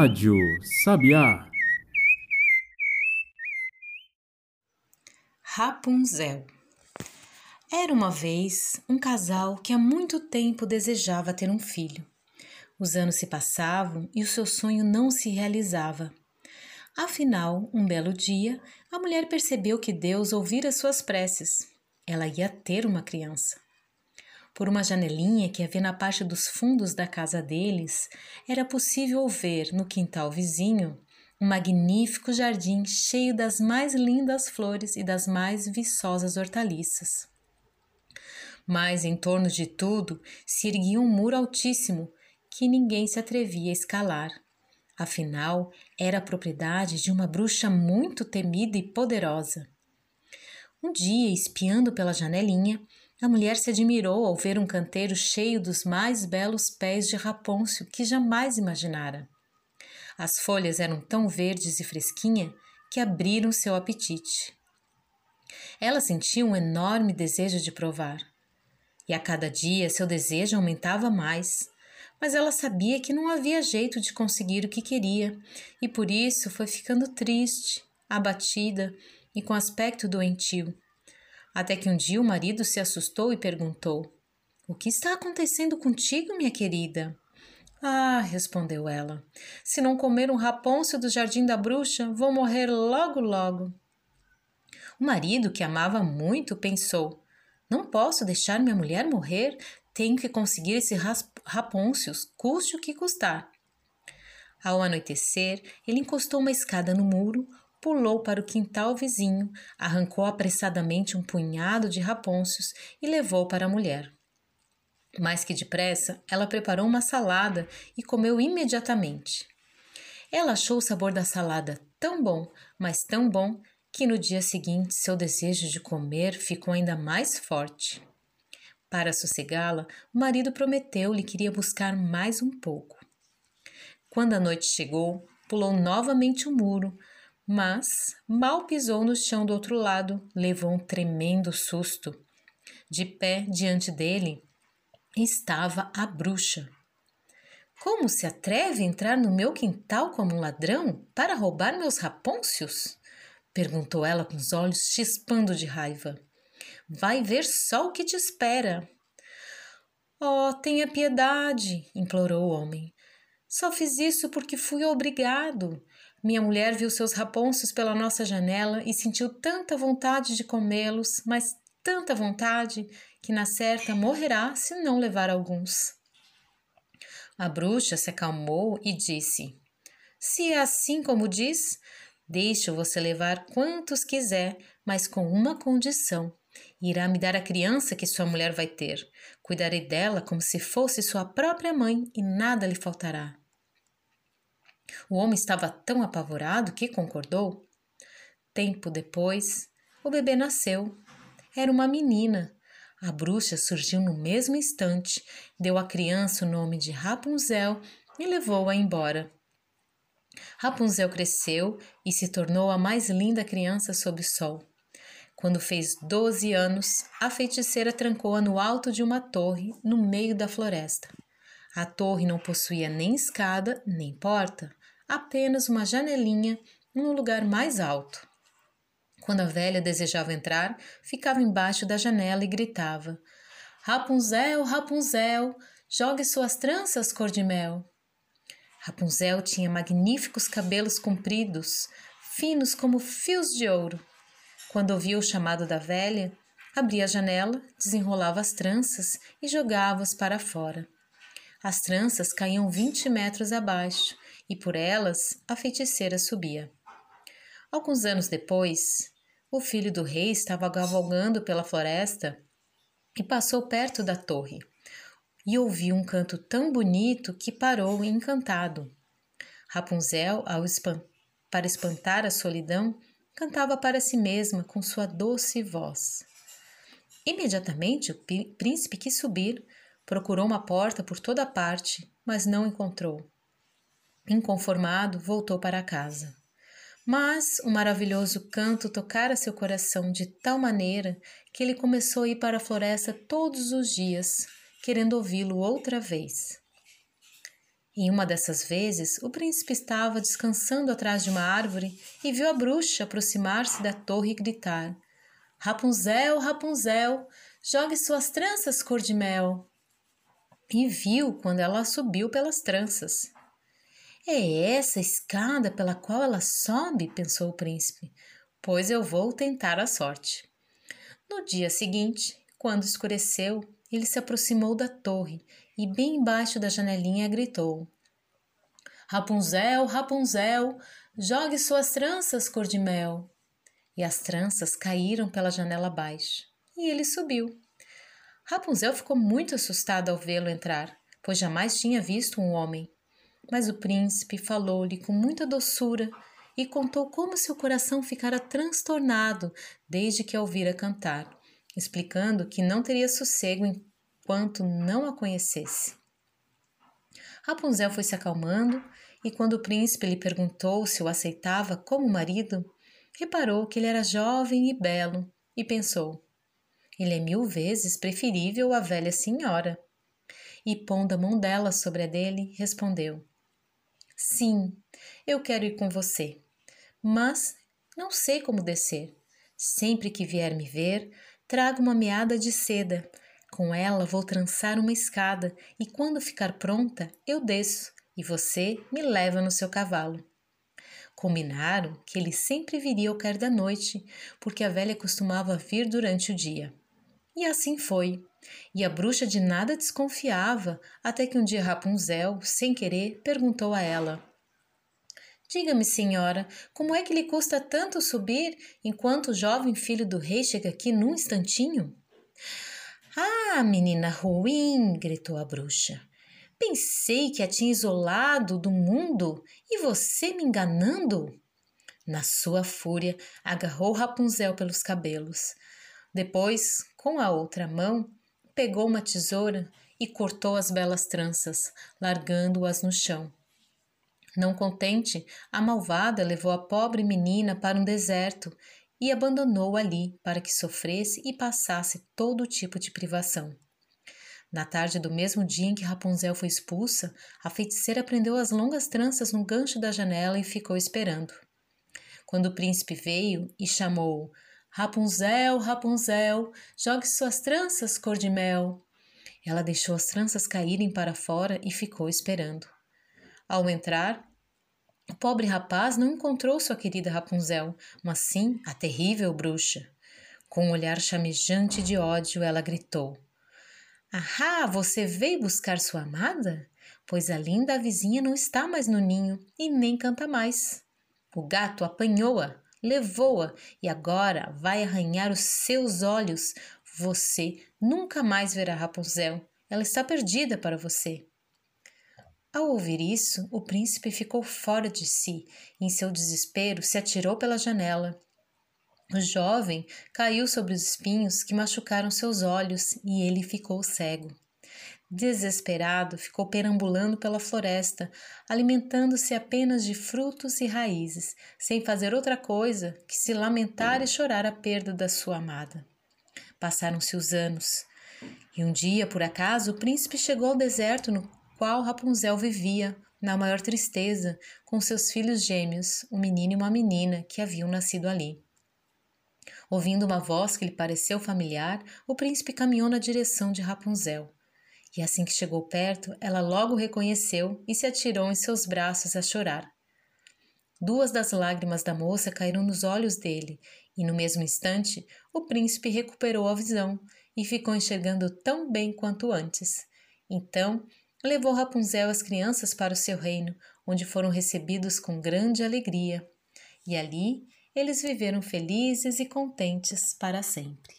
Rádio Sabiá. Rapunzel Era uma vez um casal que há muito tempo desejava ter um filho. Os anos se passavam e o seu sonho não se realizava. Afinal, um belo dia, a mulher percebeu que Deus ouvira suas preces. Ela ia ter uma criança. Por uma janelinha que havia na parte dos fundos da casa deles, era possível ver no quintal vizinho um magnífico jardim cheio das mais lindas flores e das mais viçosas hortaliças. Mas em torno de tudo se erguia um muro altíssimo que ninguém se atrevia a escalar. Afinal, era a propriedade de uma bruxa muito temida e poderosa. Um dia, espiando pela janelinha, a mulher se admirou ao ver um canteiro cheio dos mais belos pés de rapôncio que jamais imaginara. As folhas eram tão verdes e fresquinha que abriram seu apetite. Ela sentia um enorme desejo de provar. E a cada dia seu desejo aumentava mais, mas ela sabia que não havia jeito de conseguir o que queria e por isso foi ficando triste, abatida e com aspecto doentio. Até que um dia o marido se assustou e perguntou: O que está acontecendo contigo, minha querida? Ah, respondeu ela, se não comer um rapôncio do jardim da bruxa, vou morrer logo, logo. O marido, que amava muito, pensou: Não posso deixar minha mulher morrer, tenho que conseguir esses rapôncios, custe o que custar. Ao anoitecer, ele encostou uma escada no muro, pulou para o quintal vizinho, arrancou apressadamente um punhado de rapôncios e levou para a mulher. Mais que depressa, ela preparou uma salada e comeu imediatamente. Ela achou o sabor da salada tão bom, mas tão bom, que no dia seguinte seu desejo de comer ficou ainda mais forte. Para sossegá-la, o marido prometeu-lhe que iria buscar mais um pouco. Quando a noite chegou, pulou novamente o muro, mas mal pisou no chão do outro lado, levou um tremendo susto. De pé diante dele estava a bruxa. Como se atreve a entrar no meu quintal como um ladrão para roubar meus rapôncios? perguntou ela com os olhos chispando de raiva. Vai ver só o que te espera. Oh, tenha piedade, implorou o homem. Só fiz isso porque fui obrigado. Minha mulher viu seus rapôncios pela nossa janela e sentiu tanta vontade de comê-los, mas tanta vontade que na certa morrerá se não levar alguns. A bruxa se acalmou e disse: Se é assim como diz, deixo você levar quantos quiser, mas com uma condição. Irá me dar a criança que sua mulher vai ter. Cuidarei dela como se fosse sua própria mãe e nada lhe faltará. O homem estava tão apavorado que concordou. Tempo depois, o bebê nasceu. Era uma menina. A bruxa surgiu no mesmo instante, deu à criança o nome de Rapunzel e levou-a embora. Rapunzel cresceu e se tornou a mais linda criança sob o sol. Quando fez doze anos, a feiticeira trancou-a no alto de uma torre no meio da floresta. A torre não possuía nem escada nem porta apenas uma janelinha no lugar mais alto. Quando a velha desejava entrar, ficava embaixo da janela e gritava: Rapunzel, Rapunzel, jogue suas tranças cor de mel. Rapunzel tinha magníficos cabelos compridos, finos como fios de ouro. Quando ouvia o chamado da velha, abria a janela, desenrolava as tranças e jogava-as para fora. As tranças caíam vinte metros abaixo e por elas a feiticeira subia. Alguns anos depois, o filho do rei estava cavalgando pela floresta e passou perto da torre e ouviu um canto tão bonito que parou encantado. Rapunzel, espan para espantar a solidão, cantava para si mesma com sua doce voz. Imediatamente o príncipe quis subir, procurou uma porta por toda parte, mas não encontrou. Inconformado, voltou para casa. Mas o maravilhoso canto tocara seu coração de tal maneira que ele começou a ir para a floresta todos os dias, querendo ouvi-lo outra vez. Em uma dessas vezes, o príncipe estava descansando atrás de uma árvore e viu a bruxa aproximar-se da torre e gritar: Rapunzel, Rapunzel, jogue suas tranças cor de mel. E viu quando ela subiu pelas tranças. É essa a escada pela qual ela sobe, pensou o príncipe, pois eu vou tentar a sorte. No dia seguinte, quando escureceu, ele se aproximou da torre e, bem embaixo da janelinha, gritou: Rapunzel, Rapunzel, jogue suas tranças cor de mel. E as tranças caíram pela janela abaixo, e ele subiu. Rapunzel ficou muito assustada ao vê-lo entrar, pois jamais tinha visto um homem. Mas o príncipe falou-lhe com muita doçura e contou como seu coração ficara transtornado desde que a ouvira cantar, explicando que não teria sossego enquanto não a conhecesse. Rapunzel foi se acalmando e quando o príncipe lhe perguntou se o aceitava como marido, reparou que ele era jovem e belo e pensou: ele é mil vezes preferível à velha senhora. E pondo a mão dela sobre a dele, respondeu: Sim, eu quero ir com você, mas não sei como descer. Sempre que vier me ver, trago uma meada de seda. Com ela vou trançar uma escada e quando ficar pronta, eu desço e você me leva no seu cavalo. Combinaram que ele sempre viria ao cair da noite, porque a velha costumava vir durante o dia. E assim foi. E a bruxa de nada desconfiava, até que um dia Rapunzel, sem querer, perguntou a ela: Diga-me, senhora, como é que lhe custa tanto subir enquanto o jovem filho do rei chega aqui num instantinho? Ah, menina ruim! gritou a bruxa. Pensei que a tinha isolado do mundo e você me enganando? Na sua fúria, agarrou Rapunzel pelos cabelos. Depois, com a outra mão, pegou uma tesoura e cortou as belas tranças, largando-as no chão. Não contente, a malvada levou a pobre menina para um deserto e abandonou ali para que sofresse e passasse todo tipo de privação. Na tarde do mesmo dia em que Rapunzel foi expulsa, a feiticeira prendeu as longas tranças no gancho da janela e ficou esperando. Quando o príncipe veio e chamou Rapunzel, Rapunzel, jogue suas tranças cor de mel. Ela deixou as tranças caírem para fora e ficou esperando. Ao entrar, o pobre rapaz não encontrou sua querida Rapunzel, mas sim a terrível bruxa. Com um olhar chamejante de ódio, ela gritou: Ahá, você veio buscar sua amada? Pois a linda vizinha não está mais no ninho e nem canta mais. O gato apanhou-a, levou-a e agora vai arranhar os seus olhos. Você nunca mais verá Rapunzel. Ela está perdida para você. Ao ouvir isso, o príncipe ficou fora de si e, em seu desespero, se atirou pela janela. O jovem caiu sobre os espinhos que machucaram seus olhos e ele ficou cego. Desesperado, ficou perambulando pela floresta, alimentando-se apenas de frutos e raízes, sem fazer outra coisa que se lamentar e chorar a perda da sua amada. Passaram-se os anos, e um dia, por acaso, o príncipe chegou ao deserto no qual Rapunzel vivia, na maior tristeza, com seus filhos gêmeos, um menino e uma menina, que haviam nascido ali. Ouvindo uma voz que lhe pareceu familiar, o príncipe caminhou na direção de Rapunzel. E assim que chegou perto, ela logo reconheceu e se atirou em seus braços a chorar. Duas das lágrimas da moça caíram nos olhos dele, e no mesmo instante o príncipe recuperou a visão e ficou enxergando tão bem quanto antes. Então levou Rapunzel as crianças para o seu reino, onde foram recebidos com grande alegria. E ali eles viveram felizes e contentes para sempre.